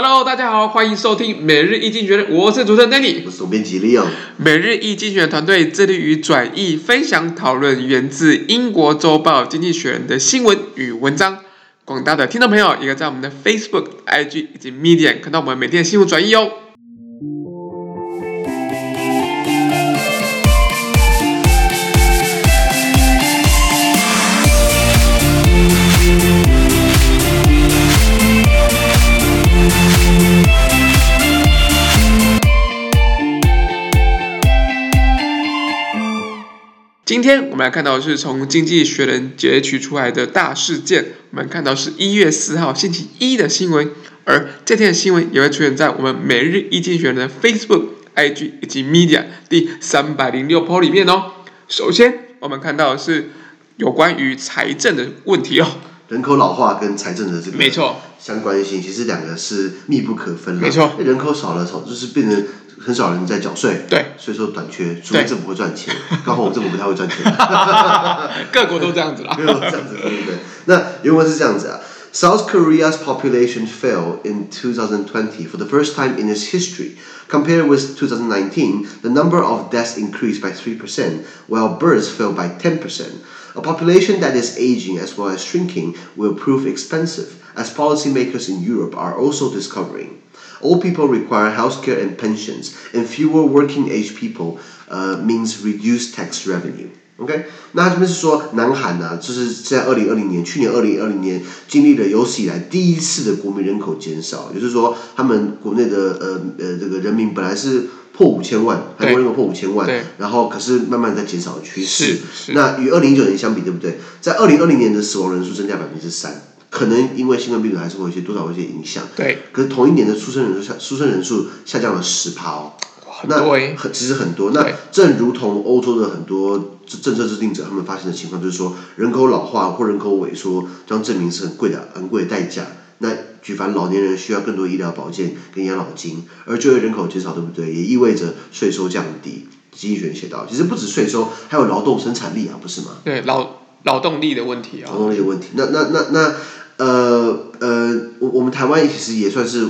Hello，大家好，欢迎收听每日易经济学人，我是主持人 Danny，我是总编辑 Leon。每日易经济学人团队致力于转译、分享、讨论源自英国周报《经济学人》的新闻与文章。广大的听众朋友，也可以在我们的 Facebook、IG 以及 Medium 看到我们每天的新闻转译哦。今天我们来看到的是从《经济学人》截取出来的大事件。我们看到是一月四号星期一的新闻，而这天的新闻也会出现在我们每日一经济学人的 Facebook、IG 以及 Media 第三百零六 po 里面哦。首先，我们看到的是有关于财政的问题哦。人口老化跟财政的这个没错相关性，其实两个是密不可分的。没错，人口少了，少就是变成。很少人在缴税，对，所以说短缺，除非政府会赚钱。刚好我们政府不太会赚钱，各国都这样子啦。没有这样子，对不对？那原文是这样子啊：South Korea's population fell in 2020 for the first time in its history. Compared with 2019, the number of deaths increased by 3%, while births fell by 10%. A population that is aging as well as shrinking will prove expensive, as policymakers in Europe are also discovering. Old people require healthcare and pensions, and fewer working age people, uh, means reduced tax revenue. OK，那他这边是说，南韩呢、啊，就是在二零二零年，去年二零二零年经历了有史以来第一次的国民人口减少，也就是说，他们国内的呃呃这个人民本来是破五千万，韩国人口破五千万，然后可是慢慢在减少的趋势。那与二零一九年相比，对不对？在二零二零年的死亡人数增加百分之三。可能因为新冠病毒还是会有一些多少有一些影响，对。可是同一年的出生人数下出生人数下降了十趴哦，很多欸、那很其实很多。那正如同欧洲的很多政策制定者他们发现的情况，就是说人口老化或人口萎缩将证明是很贵的昂贵的代价。那举凡老年人需要更多医疗保健跟养老金，而就业人口减少，对不对？也意味着税收降低。经济学人写道，其实不止税收，还有劳动生产力啊，不是吗？对，劳劳动力的问题啊。劳动力的问题，那那那那。那呃呃，我我们台湾其实也算是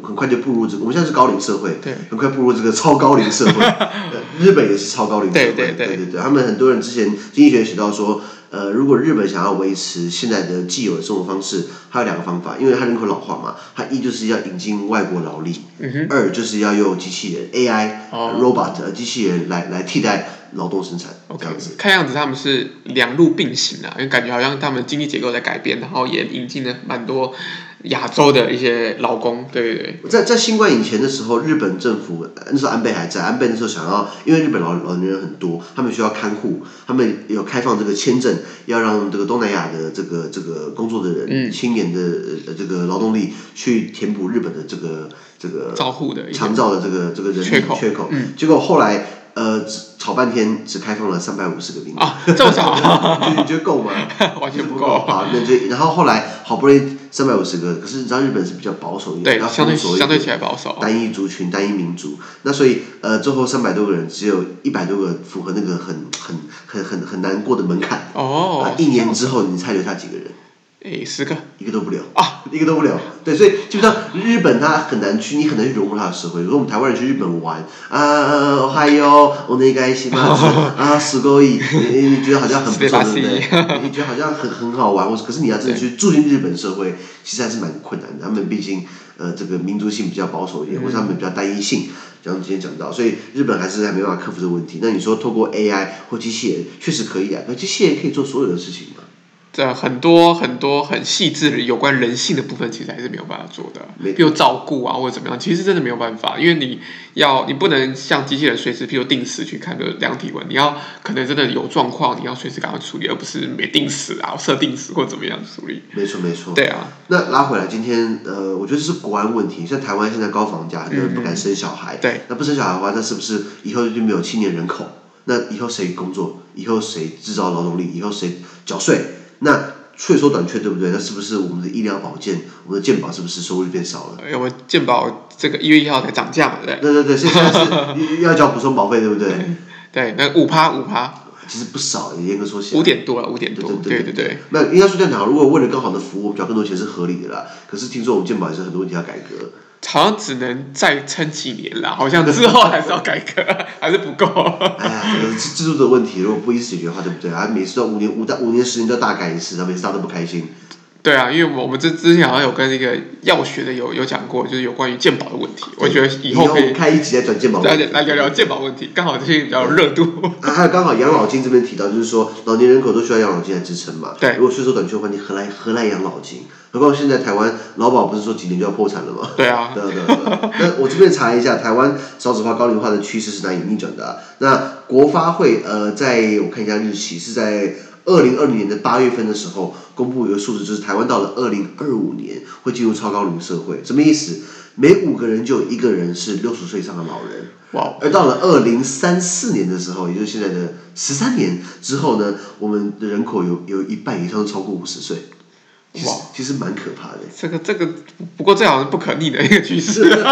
很快就步入这个，我们现在是高龄社会，对，很快步入这个超高龄社会。日本也是超高龄社会，对对对，对对对，他们很多人之前经济学写到说，呃，如果日本想要维持现在的既有的生活方式，还有两个方法，因为它人口老化嘛，它一就是要引进外国劳力，嗯，二就是要用机器人 AI、哦、robot 机器人来来替代。劳动生产，OK，看样子他们是两路并行啊，因为感觉好像他们经济结构在改变，然后也引进了蛮多亚洲的一些劳工，对对对。在在新冠以前的时候，日本政府那时候安倍还在，安倍那时候想要，因为日本老老年人很多，他们需要看护，他们有开放这个签证，要让这个东南亚的这个这个工作的人，嗯，青年的这个劳动力去填补日本的这个这个照护的长照的这个这个人力缺口，缺口，嗯，结果后来。呃，吵半天只开放了三百五十个名额啊，这么少？你觉得够吗？完全不够。啊，那就然后后来好不容易三百五十个，可是你知道日本是比较保守一点，对，相对相对起来保守。单一族群、单一民族，那所以呃，最后三百多个人，只有一百多个符合那个很很很很很难过的门槛。哦。一年之后，你猜留下几个人？诶，十个，一个都不留啊，一个都不留。对，所以基本上日本它很难去，你很难去融入它的社会。比如说我们台湾人去日本玩啊，还有我那个西马啊，すごい，你你觉得好像很不错，对不对？你觉得好像很很好玩，或是可是你要真的去住进日本社会，其实还是蛮困难的。他们毕竟呃这个民族性比较保守一点，或者他们比较单一性，像今天讲到，所以日本还是还没办法克服这个问题。那你说透过 AI 或机器人，确实可以啊，那机器人可以做所有的事情吗？ 这很多很多很细致的有关人性的部分，其实还是没有办法做的。比如照顾啊，或者怎么样，其实真的没有办法，因为你要你不能像机器人随时，譬如定时去看个量体温，你要可能真的有状况，你要随时赶快处理，而不是没定时啊，设定时或怎么样处理。没错没错。对啊。那拉回来，今天呃，我觉得这是国安问题。像台湾现在高房价，很多人不敢生小孩。嗯、对。那不生小孩的话，那是不是以后就没有青年人口？那以后谁工作？以后谁制造劳动力？以后谁缴税？那税收短缺对不对？那是不是我们的医疗保健，我们的健保是不是收入就变少了？哎，我们健保这个一月一号才涨价嘛，对对对对，现在是要交补充保费，对不对？对，那五趴五趴，其实不少，严格说起来五点多了，五点多，对对对。那应该说这样讲，如果为了更好的服务，交更多钱是合理的啦。可是听说我们健保也是很多问题要改革，好像只能再撑几年了，好像之后还是要改革，还是不够。哎呀，这个制度的问题，如果不一次解决的话，对不对？啊，每次都五年五到五年十年都要大改一次，然后每次他都不开心。对啊，因为我们这之前好像有跟那个药学的有有讲过，就是有关于健保的问题。我觉得以后可以开一集来转健保，来来聊聊健保问题，刚好最近比较热度。啊，还有刚好养老金这边提到，就是说老年人口都需要养老金来支撑嘛。对。如果税收短缺的话，你何来何来养老金？何况现在台湾劳保不是说几年就要破产了吗？对啊。对对对。那我这边查一下，台湾少子化、高龄化的趋势是难以逆转的啊。那国发会呃，在我看一下日期是在。二零二零年的八月份的时候，公布一个数字，就是台湾到了二零二五年会进入超高龄社会，什么意思？每五个人就有一个人是六十岁以上的老人。哇！而到了二零三四年的时候，也就是现在的十三年之后呢，我们的人口有有一半以上都超过五十岁。哇，其实蛮可怕的。这个这个，不过这好像是不可逆的一个趋势。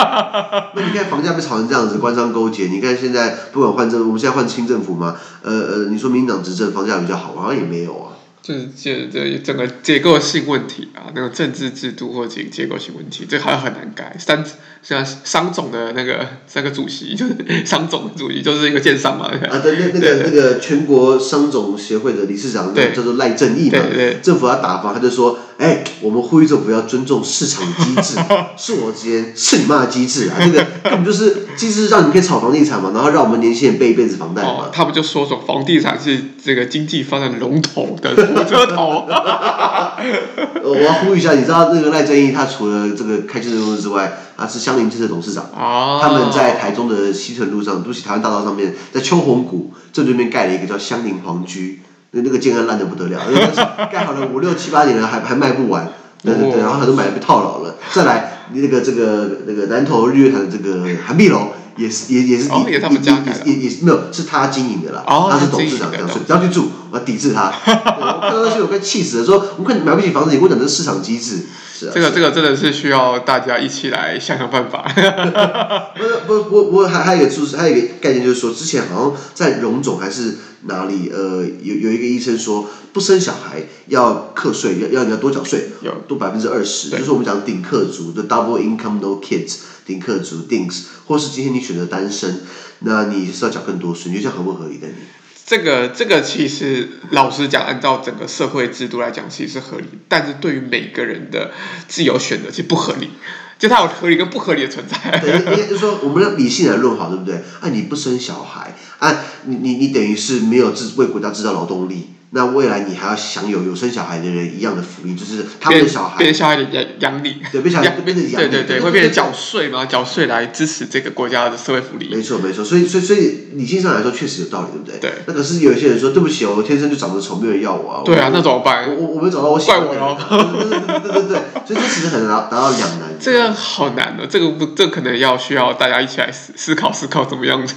那你看房价被炒成这样子，官商勾结。你看现在不管换政，我们现在换新政府嘛，呃呃，你说民进党执政房价比较好，好像也没有啊。就是这这整个结构性问题啊，那个政治制度或者结结构性问题，这好像很难改。三像商总的那个三个主席，就是商总的主席，就是一个奸商嘛。啊，对，那那个那个全国商总协会的理事长叫做赖正义嘛。对对。政府要打房，他就说：“哎，我们呼吁政府要尊重市场机制，是我之间是你妈的机制啊！这个根本就是机制，让你们可以炒房地产嘛，然后让我们年轻人背一辈子房贷嘛。哦”他不就说说房地产是这个经济发展龙头的火车头？我要呼吁一下，你知道那个赖正义，他除了这个开建设公司之外，他是香林建设董事长。哦。他们在台中的西屯路上，都是台湾大道上面，在秋红谷正对面盖了一个叫香林皇居，那那个建案烂的不得了，因为 盖好了五六七八年了，还还卖不完。对对对，然后很多买来被套牢了。再来，那个这个那个南投日月潭的这个韩碧楼。也是也也是也也也也是没有是他经营的啦，他是董事长这样，所以不要去住，我要抵制他。我看到那些我快气死了，说我看你买不起房子，你给我讲这市场机制。是啊，这个这个真的是需要大家一起来想想办法。不是不不不，还还有一个就是还有一个概念，就是说之前好像在荣总还是哪里呃有有一个医生说不生小孩要课税，要要你要多缴税，有多百分之二十，就是我们讲顶客族的 double income no kids。丁克族 dings，或是今天你选择单身，那你是要缴更多税，你觉得这样合不合理的你？这个这个其实老实讲，按照整个社会制度来讲，其实是合理。但是对于每个人的自由选择，其实不合理。就它有合理跟不合理的存在。对，应该就是说，我们要理性来论好，对不对？啊，你不生小孩，啊，你你你等于是没有制为国家制造劳动力。那未来你还要享有有生小孩的人一样的福利，就是他们的小孩变小孩的养养你，对，变小孩变成养你，对对对，会变成缴税嘛，缴税来支持这个国家的社会福利。没错没错，所以所以所以理性上来说确实有道理，对不对？对。那可是有一些人说，对不起，我天生就长得丑，没有人要我啊。对啊，那怎么办？我我我没找到我喜欢的人。怪我喽。对对对对对对，所以这其实很难达到两难。这个好难的，这个不，这可能要需要大家一起来思思考思考怎么样子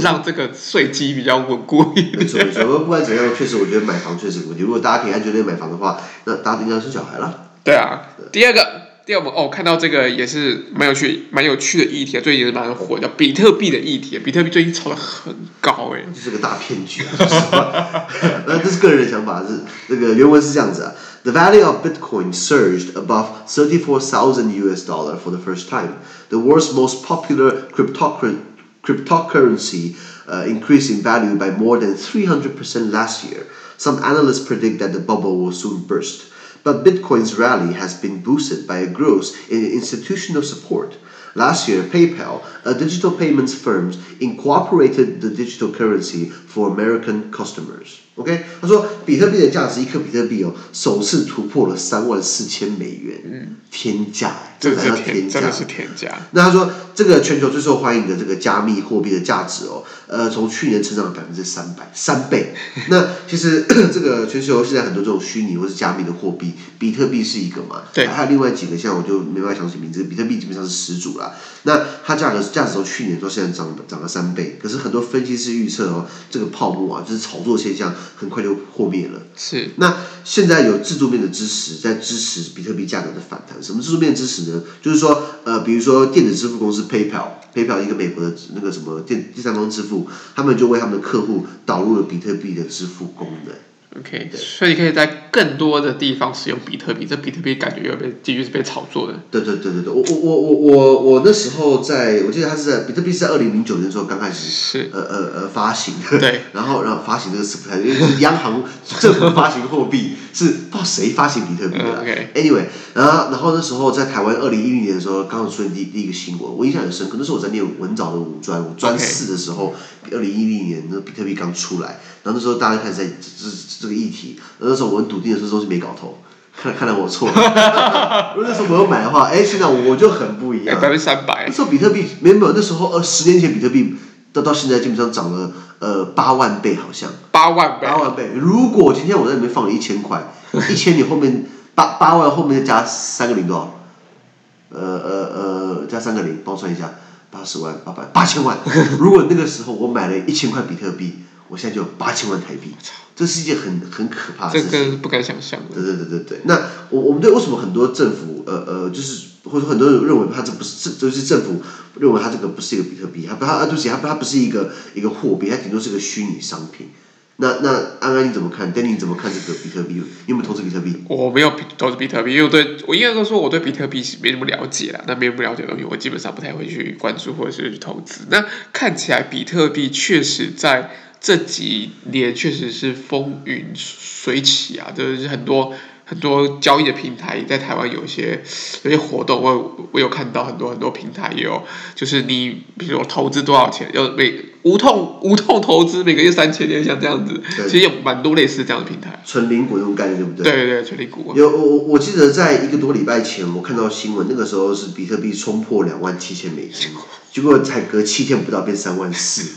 让这个税基比较稳固一点。没错没错，不管怎样，确实我觉得买房确实有问题。如果大家可以安全的买房的话，那大家应该生小孩了。对啊，第二个，第二个哦，看到这个也是蛮有趣、蛮有趣的议题，最近也是蛮火，叫比特币的议题。比特币最近炒得很高哎，这是个大骗局啊！那这是个人的想法，是这个原文是这样子啊：The value of Bitcoin surged above thirty-four thousand US dollar for the first time. The world's most popular cryptocurrency, uh, increased in value by more than three hundred percent last year. Some analysts predict that the bubble will soon burst, but Bitcoin's rally has been boosted by a growth in institutional support. Last year, PayPal, a digital payments firm, incorporated the digital currency for American customers. OK，他说比特币的价值，一颗比特币哦，首次突破了三万四千美元，嗯，天价，这才叫天价，真的是天价。那他说，这个全球最受欢迎的这个加密货币的价值哦，呃，从去年成长了百分之三百，三倍。那其实这个全球现在很多这种虚拟或是加密的货币，比特币是一个嘛，对，还有另外几个，像我就没办法想起名字，比特币基本上是始祖啦。那它价格价值从去年到现在涨涨了三倍，可是很多分析师预测哦，这个泡沫啊，就是炒作现象。很快就破灭了。是。那现在有制度面的支持，在支持比特币价格的反弹。什么制度面支持呢？就是说，呃，比如说电子支付公司 PayPal，PayPal 一个美国的那个什么电第三方支付，他们就为他们的客户导入了比特币的支付功能。OK，所以你可以在更多的地方使用比特币，这比特币感觉又被继续是被炒作的。对对对对对，我我我我我我那时候在，我记得他是在比特币是在二零零九年的时候刚开始是呃呃呃发行，对，然后然后发行这个是不太，因为是央行政府发行货币，是不知道谁发行比特币的。嗯、OK，Anyway，、okay. 然后然后那时候在台湾二零一零年的时候刚好出现第第一个新闻，我印象很深刻，那时候我在念文藻的五专，我专四的时候，二零一零年那比特币刚出来，然后那时候大家开始在这这这个议题。那时候我们笃定的时候都是没搞头，看看来我错了。如果那时候我有买的话，哎，现在我就很不一样。百分之三百。那时候比特币没有没有，那时候呃十年前比特币到到现在基本上涨了呃八万倍，好像。八万倍。八万倍。如果今天我在里面放了一千块，一千你后面八八万后面再加三个零多少？呃呃呃，加三个零，帮我算一下，八十万八百八千万。如果那个时候我买了一千块比特币。我现在就有八千万台币，这是一件很很可怕的事情。这个不敢想象。对对对对对。那我我们对为什么很多政府呃呃就是或者说很多人认为它这不是这就是政府认为它这个不是一个比特币，它不它对不起它它不是一个一个货币，它顶多是个虚拟商品。那那安安你怎么看？Danny 你怎么看这个比特币？你有没有投资比特币？我没有投资比特币，因为我对我应该都说我对比特币是没什么了解啦。那没什么了解的东西，我基本上不太会去关注或者是去投资。那看起来比特币确实在。这几年确实是风云水起啊，就是很多很多交易的平台在台湾有一些有些活动，我有我有看到很多很多平台也有，就是你比如说投资多少钱，要每无痛无痛投资每个月三千点，像这样子，其实有蛮多类似这样的平台。纯零股那种概念对不对？对对对，纯零股。有我我记得在一个多礼拜前，我看到新闻，那个时候是比特币冲破两万七千美金。结果才隔七天不到变三万四，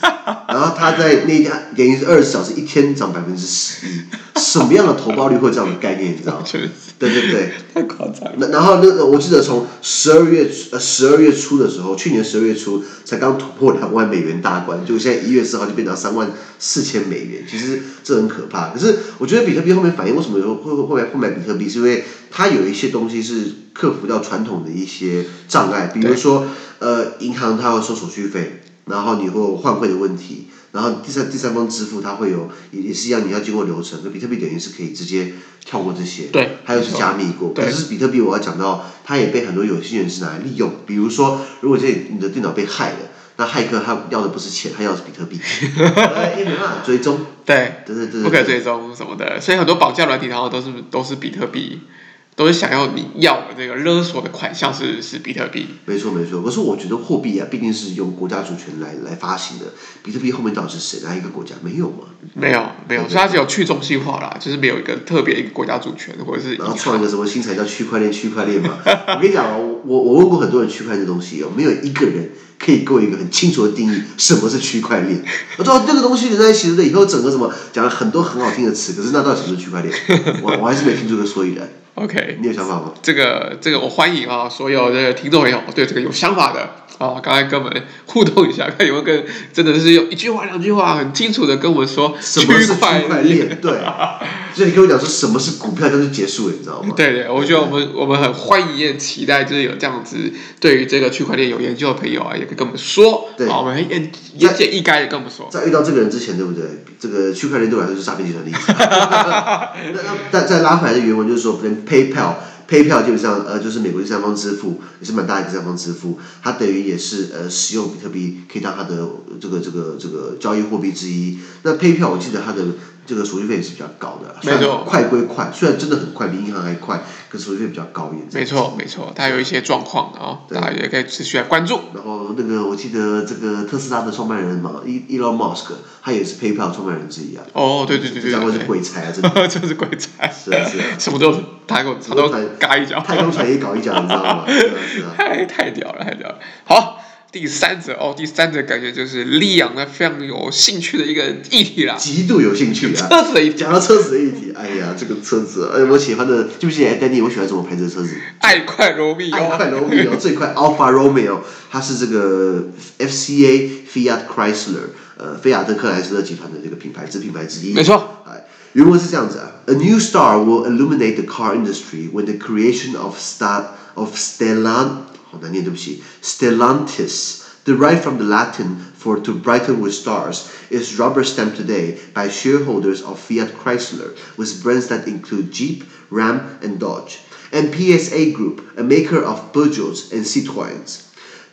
然后他在那天等于是二十小时一天涨百分之十一，什么样的投报率会这样的概念？你知道吗？对对对，太夸张了。那然后那个我记得从十二月呃十二月初的时候，去年十二月初才刚突破两万美元大关，就现在一月四号就变到三万四千美元，其实这很可怕。可是我觉得比特币后面反应为什么会会会会买比特币，是因为它有一些东西是克服掉传统的一些障碍，比如说。呃，银行它会收手续费，然后你会有换汇的问题，然后第三第三方支付它会有也也是一样，你要经过流程。那比特币等于是可以直接跳过这些，对，还有是加密过。可是比特币我要讲到，它也被很多有心人士拿来利用。比如说，如果这你的电脑被害了，那骇客他要的不是钱，他要的是比特币，因为没办法追踪。对，对对对，不可追踪什么的，所以很多绑架软体然后都是都是比特币。都是想要你要的这个勒索的款项是是比特币，没错没错。可是我觉得货币啊，毕竟是用国家主权来来发行的。比特币后面到底是谁？哪一个国家？没有吗？没有没有，所以它只有去中心化啦，就是没有一个特别一个国家主权或者是。然后创一个什么新材叫区块链？区块链嘛。我跟你讲哦，我我问过很多人区块链的东西哦，没有一个人可以给我一个很清楚的定义，什么是区块链？我说这个东西连在一起的，以后整个什么讲了很多很好听的词，可是那到底什么是区块链？我我还是没听出个所以然。OK，你有想法吗？这个这个我欢迎啊，所有的听众朋友对这个有想法的啊，刚才跟我们互动一下，看有没有跟真的是用一句话两句话很清楚的跟我们说什么是区块链？对，所以你跟我讲说什么是股票，就是结束了，你知道吗？对对，我觉得我们我们很欢迎也期待，就是有这样子对于这个区块链有研究的朋友啊，也可以跟我们说，对，我们也言简意赅的跟我们说。在遇到这个人之前，对不对？这个区块链对我来说是诈骗集团的意思。那那再再拉回来的原文就是说，不能。PayPal，PayPal 基本上呃就是美国第三方支付，也是蛮大的第三方支付，它等于也是呃使用比特币可以当它的这个这个这个交易货币之一。那 PayPal 我记得它的。这个手续费也是比较高的，没错，快归快，虽然真的很快，比银行还快，可是手续费比较高一点。没错，没错，它有一些状况啊，大家也可以持续来关注。然后那个，我记得这个特斯拉的创办人嘛，Elon Musk，他也是 PayPal 创办人之一啊。哦，对对对对，这样会是鬼才啊，真的，真是鬼才。是啊是啊，什么都他给我，他都嘎一脚，太空船也搞一脚，你知道吗？是啊是啊，太太屌了，太屌了，好。第三者哦，第三者感觉就是利昂的非常有兴趣的一个议题啦，极度有兴趣啊。车子的议题，讲到车子的议题，哎呀，这个车子，哎，我喜欢的，记不记得？哎，Danny，我喜欢什么牌子的车子？爱快罗密欧，爱快罗密欧最快，Alfa Romeo，它是这个 FCA Fiat Chrysler，呃，菲亚特克莱斯勒集团的这个品牌子品牌之一。没错，哎，原文是这样子啊，A new star will illuminate the car industry when the creation of Star of Stellan。好难念，对不起，Stellantis Derived from the Latin for to brighten with stars, is rubber stamped today by shareholders of Fiat Chrysler with brands that include Jeep, Ram, and Dodge, and PSA Group, a maker of Peugeots and Citroëns.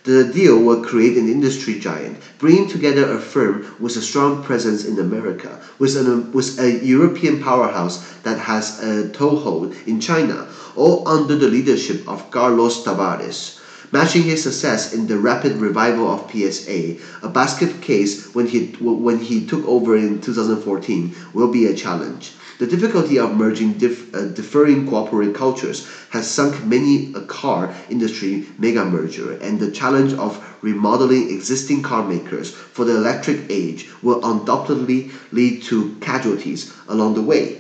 The deal will create an industry giant, bringing together a firm with a strong presence in America, with, an, with a European powerhouse that has a toehold in China, all under the leadership of Carlos Tavares. Matching his success in the rapid revival of PSA, a basket case when he, when he took over in 2014 will be a challenge. The difficulty of merging dif- uh, differing corporate cultures has sunk many a car industry mega merger, and the challenge of remodeling existing car makers for the electric age will undoubtedly lead to casualties along the way.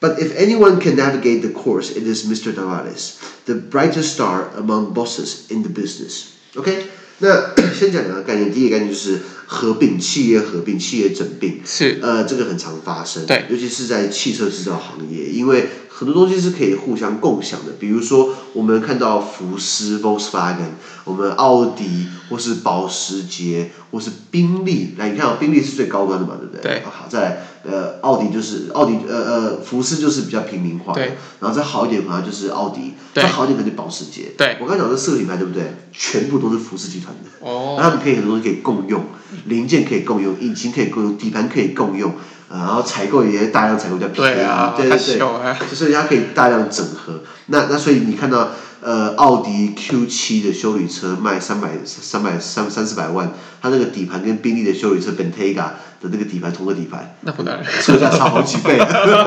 But if anyone can navigate the course, it is Mr. Tavares, the brightest star among bosses in the business. OK，那 先讲两个概念，第一个概念就是合并企业合并企业整并，是。呃，这个很常发生，对。尤其是在汽车制造行业，因为很多东西是可以互相共享的，比如说我们看到福斯 （Volkswagen），我们奥迪或是保时捷或是宾利，来你看啊、哦，宾利是最高端的嘛，对不对？对。好，再来呃，奥迪就是奥迪，呃呃，福斯就是比较平民化的，然后再好一点可能就是奥迪，再好一点可能就保时捷。对我刚才讲的四个品牌，对不对？全部都是福斯集团的。哦 那他们可以很多东西可以共用，零件可以共用，引擎可以共用，底盘可以共用，呃，然后采购也大量采购比较便宜，对啊对对对，太秀了所以 它可以大量整合。那那所以你看到呃奥迪 Q 七的修理车卖三百三百三三四百万，它那个底盘跟宾利的修理车 Bentayga 的那个底盘同个底盘，那不然车价差好几倍。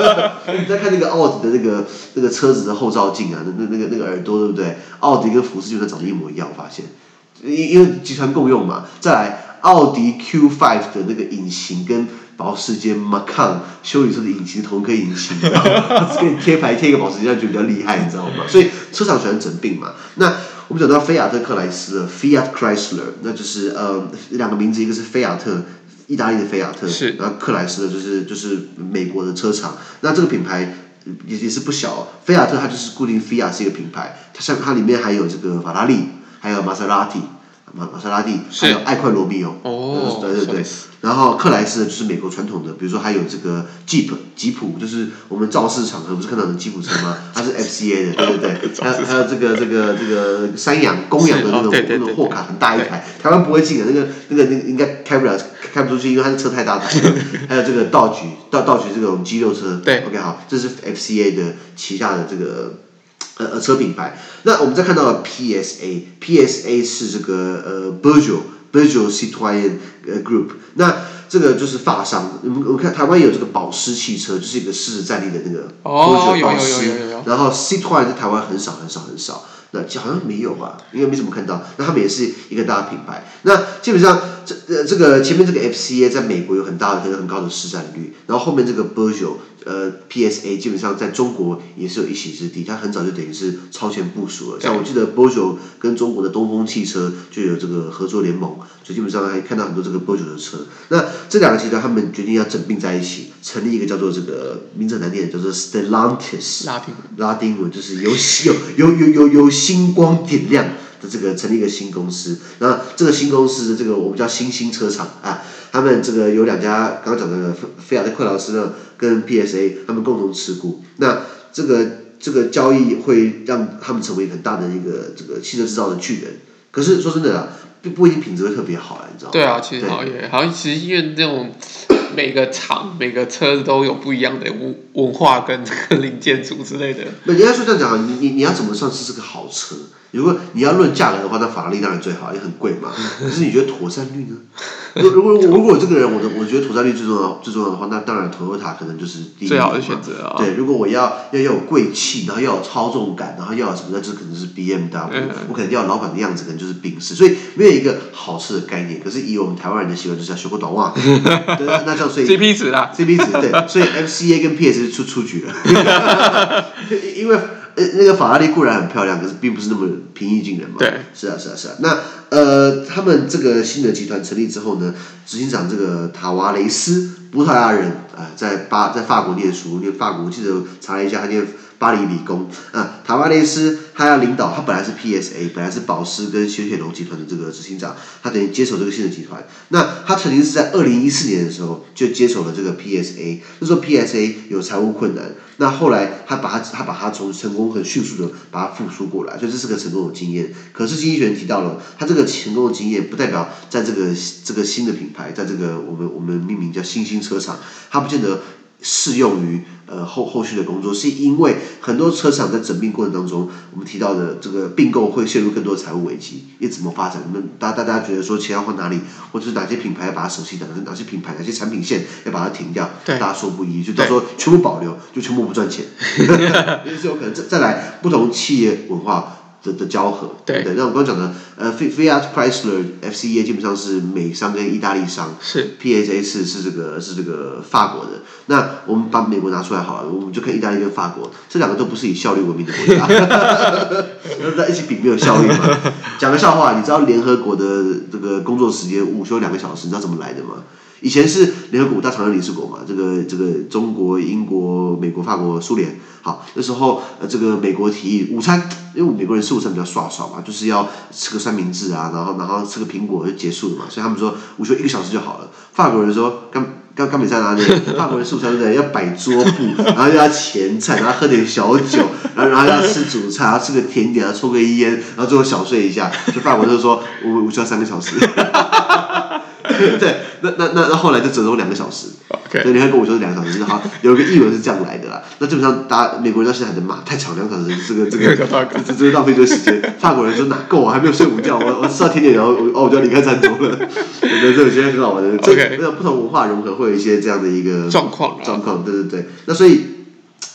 你再看那个奥迪的那个那个车子的后照镜啊，那那那个那个耳朵对不对？奥迪跟福斯就算长得一模一样，我发现，因因为集团共用嘛。再来，奥迪 Q5 的那个引擎跟保时捷 Macan 修理车的引擎同一颗引擎，然后给你贴牌贴一个保时捷，就比较厉害，你知道吗？所以车厂喜欢整并嘛。那我们讲到菲亚特克莱斯了，Fiat Chrysler，那就是呃两个名字，一个是菲亚特。意大利的菲亚特，是然后克莱斯的就是就是美国的车厂，那这个品牌也也是不小、哦。菲亚特它就是固定菲亚是一个品牌，它像它里面还有这个法拉利，还有玛莎拉蒂，玛玛莎拉蒂，还有爱快罗密欧，哦，对对对。然后克莱斯就是美国传统的，比如说还有这个 Jeep 吉普，就是我们造势场合不是看到的吉普车吗？它是 FCA 的，对对对。还有还有这个这个这个山羊公羊的那种那种货卡很大一台，台湾不会进的，那个那个那个应该开不了开不出去，因为它的车太大台。还有这个道具道道具这种肌肉车，对，OK 好，这是 FCA 的旗下的这个呃呃车品牌。那我们再看到了 PSA，PSA 是这个呃 Peugeot Peugeot Citroën 呃 Group，那这个就是法商。我们我们看台湾有这个保时汽车，就是一个狮子战力的那个哦，有保时。有有有有。然后 Citroën 在台湾很少很少很少，那好像没有吧？应该没怎么看到。那他们也是一个大的品牌。那基本上这呃这个前面这个 FCA 在美国有很大的很很高的市占率，然后后面这个 Peugeot 呃 PSA 基本上在中国也是有一席之地，它很早就等于是超前部署了。像我记得 Peugeot 跟中国的东风汽车就有这个合作联盟，所以基本上还看到很多这个 Peugeot 的车。那这两个集团他们决定要整并在一起，成立一个叫做这个名字很难念，叫做 Stellantis。拉丁拉丁文就是有有有有有有星光点亮的这个成立一个新公司。那这个新公司的这个我们叫新兴车厂啊，他们这个有两家刚刚讲的菲菲亚特克劳斯呢。跟 PSA 他们共同持股，那这个这个交易会让他们成为很大的一个这个汽车制造的巨人。可是说真的啊，不不一定品质会特别好啊，你知道吗？对啊，其实好也好像其实因为这种每个厂每个车子都有不一样的文文化跟这个零件组之类的。那人家说这样讲，你你你要怎么算是这个好车？如果你要论价格的话，那法拉利当然最好，也很贵嘛。可是你觉得妥善率呢？如如果如果这个人，我的我觉得妥善率最重要最重要的话，那当然 Toyota 可能就是第一。最好的选择啊。对，如果我要要要有贵气，然后要有操纵感，然后要有什么，那就可能是 BMW。嗯。我可能要老板的样子，可能就是宾士。所以没有一个好吃的概念。可是以我们台湾人的习惯，就是要学过短袜。对，那这样所以。CP 值啦。CP 值对，所以 FCA 跟 PS 出出局了。因为。呃，那个法拉利固然很漂亮，可是并不是那么平易近人嘛。对，是啊，是啊，是啊。那呃，他们这个新的集团成立之后呢，执行长这个塔瓦雷斯，葡萄牙人啊、呃，在巴在法国念书，念法国，我记得查了一下，他念巴黎理工啊。塔瓦雷斯他要领导，他本来是 PSA，本来是保时跟雪铁龙集团的这个执行长，他等于接手这个新的集团。那他曾经是在二零一四年的时候就接手了这个 PSA，那时候 PSA 有财务困难，那后来他把他他把他从成功很迅速的把它复苏过来，所以这是个成功的经验。可是经济学人提到了，他这个成功的经验不代表在这个这个新的品牌，在这个我们我们命名叫新兴车厂，他不见得。适用于呃后后续的工作，是因为很多车厂在整并过程当中，我们提到的这个并购会陷入更多的财务危机，你怎么发展？那大大家觉得说钱要换哪里，或者是哪些品牌要把它舍弃掉，哪些品牌哪些产品线要把它停掉？大家说不一，就到时候全部保留，就全部不赚钱，也是有可能。再再来不同企业文化。的的交合，对对，那我刚刚讲的，呃，Fiat Chrysler FCA 基本上是美商跟意大利商，是 PSA 是是这个是这个法国的。那我们把美国拿出来好了，我们就看意大利跟法国，这两个都不是以效率闻名的国家，那在一起比没有效率嘛。讲个笑话，你知道联合国的这个工作时间午休两个小时，你知道怎么来的吗？以前是联合国五大常任理事国嘛，这个这个中国、英国、美国、法国、苏联。好，那时候呃，这个美国提议午餐，因为美国人吃午餐比较爽爽嘛，就是要吃个三明治啊，然后然后吃个苹果就结束了嘛，所以他们说午休一个小时就好了。法国人说刚刚刚比赛哪里？法国人吃午餐对不对？要摆桌布，然后要前菜，然后喝点小酒，然后然后要吃主菜，然后吃个甜点，然后抽个烟，然后最后小睡一下。就法国就说我我需要三个小时。对，那那那那后来就折中两个小时。Okay. 对，你看跟我说是两个小时，好，有一个译文是这样来的啦。那基本上，大家美国人到现在还在骂，太长两个小时，这个这个这这这浪费这个时间。法国人说哪够啊，还没有睡午觉，我我吃到甜点，然后我哦我就要离开餐桌了。我觉得这个其实很好玩的。OK，那不同文化融合会有一些这样的一个状况状况，对对对。那所以，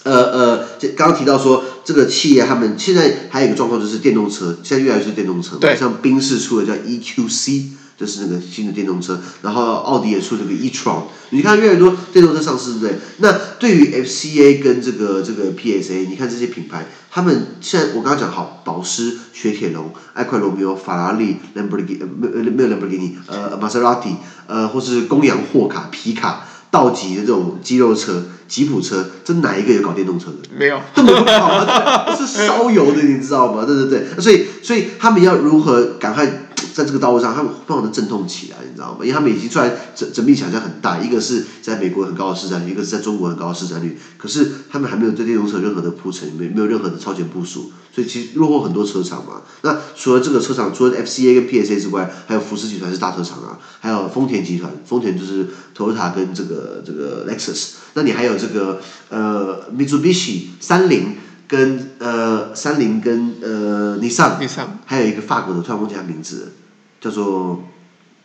呃呃，刚刚提到说这个企业他们现在还有一个状况就是电动车，现在越来越是电动车嘛，像宾士出的叫 EQC。就是那个新的电动车，然后奥迪也出这个 e-tron，你看越来越多电动车上市，对不对？那对于 FCA 跟这个这个 PSA，你看这些品牌，他们现在我刚刚讲好，保时、雪铁龙、艾快罗密欧、法拉利、兰博基尼，没有没有兰博基尼，呃，玛莎拉蒂，呃，或是公羊、货卡、皮卡、道奇的这种肌肉车、吉普车，这哪一个有搞电动车的？没有，都没有搞啊，都是烧油的，你知道吗？对对对，所以所以他们要如何赶快？在这个道路上，他们非常的阵痛起来，你知道吗？因为他们已经虽然整整体想象很大，一个是在美国很高的市占率，一个是在中国很高的市占率，可是他们还没有对电动车任何的铺陈，没没有任何的超前部署，所以其实落后很多车厂嘛。那除了这个车厂，除了 FCA 跟 PSA 之外，还有福斯集团是大车厂啊，还有丰田集团，丰田就是 Toyota 跟这个这个 Lexus，那你还有这个呃 Mitsubishi 三菱。跟呃，三菱跟呃，尼桑，还有一个法国的，突然忘记他名字，叫做，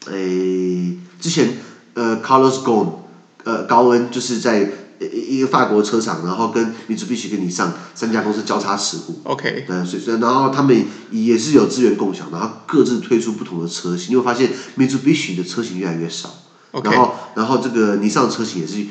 诶、欸，之前呃，Carlos Ghosn，呃，高恩就是在一个法国车厂，然后跟 Mitsubishi 跟尼桑三家公司交叉持股。OK。对，所以然后他们也是有资源共享，然后各自推出不同的车型，你会发现 Mitsubishi 的车型越来越少。OK。然后，然后这个尼桑车型也是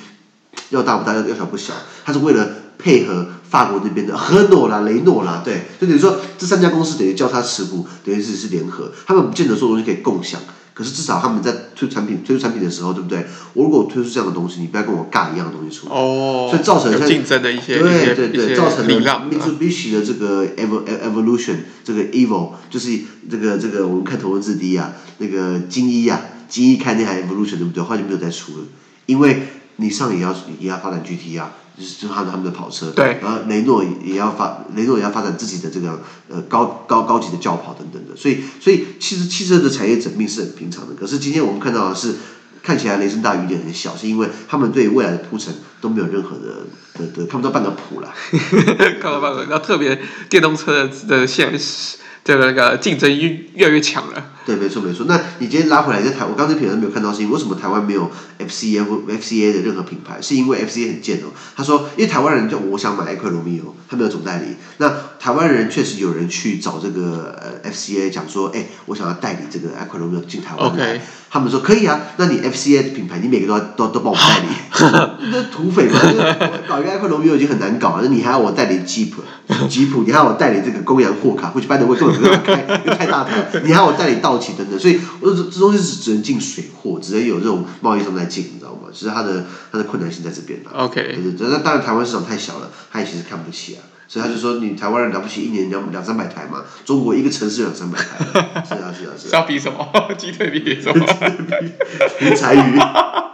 要大不大，要小不小，它是为了配合。法国那边的和诺啦、雷诺啦，对，就等于说这三家公司等于交叉持股，等于是是联合，他们不见得说东西可以共享，可是至少他们在推产品、推出产品的时候，对不对？我如果推出这样的东西，你不要跟我尬一样的东西出来，哦，所以造成像竞争的一些对对对，造成了了 Mitsubishi 的这个 Evolution 这个 Evil 就是这个这个我们看头文字 D 啊，那个精一啊，精一开那台 Evolution 对不对？后来就没有再出了，因为你上也要也要发展 GT 啊。就是他们他们的跑车，对，然后雷诺也要发，雷诺也要发展自己的这个呃高高高级的轿跑等等的，所以所以其实汽车的产业整命是很平常的。可是今天我们看到的是，看起来雷声大雨点很小，是因为他们对未来的铺陈都没有任何的的的，看不到半个谱了。看不到半个，然后特别电动车的的现实。这个那个竞争越越来越强了。对，没错没错。那你今天拉回来在台，我刚才品牌没有看到是因为为什么台湾没有 FCA 或 FCA 的任何品牌？是因为 FCA 很贱哦。他说，因为台湾人就我想买艾快罗密欧，他没有总代理。那台湾人确实有人去找这个呃 FCA 讲说，哎，我想要代理这个艾快罗密欧进台湾来。Okay. 他们说可以啊，那你 FCA 的品牌你每个都要都都帮我代理，那土匪嘛，搞一个艾快罗密欧已经很难搞了，那你还要我代理吉普，吉普，你还要我代理这个公羊货卡，或者班德威根本没有开，因为太大台，你还要我代理道奇等等，所以我说这这东西是只能进水货，只能有这种贸易商在进，你知道吗？其实它的它的困难性在这边 OK，对对对，那当然台湾市场太小了，他也其实看不起啊。所以他就说你台湾人了不起，一年两两三百台嘛，中国一个城市两三百台，是啊是啊是啊。是要比 什么？鸡腿比什么？比财语。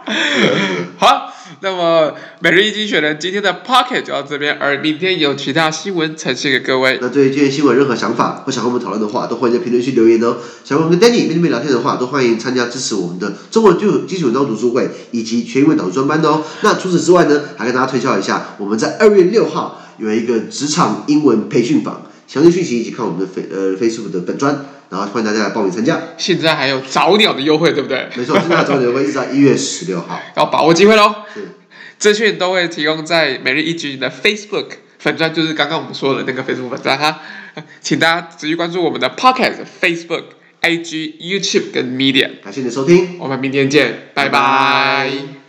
好。那么每日一经济学人今天的 Pocket 就到这边，而明天有其他新闻呈现给各位。那对于今天新闻任何想法或想和我们讨论的话，都欢迎在评论区留言哦。想和我们跟 Danny 面对面聊天的话，都欢迎参加支持我们的中文基础基础文章读书会以及全英文导读专班的哦。那除此之外呢，还跟大家推销一下，我们在二月六号有一个职场英文培训坊，详细讯息一起看我们的 Face 呃 Facebook 的本专，然后欢迎大家来报名参加。现在还有早鸟的优惠，对不对？没错，现在早鸟优惠一直到一月十六号，要把握机会喽。资讯都会提供在每日一局的 Facebook 粉钻，就是刚刚我们说的那个 Facebook 粉钻哈，请大家持续关注我们的 Podcast、Facebook、IG、YouTube 跟 Medium。感谢你的收听，我们明天见，拜拜。拜拜。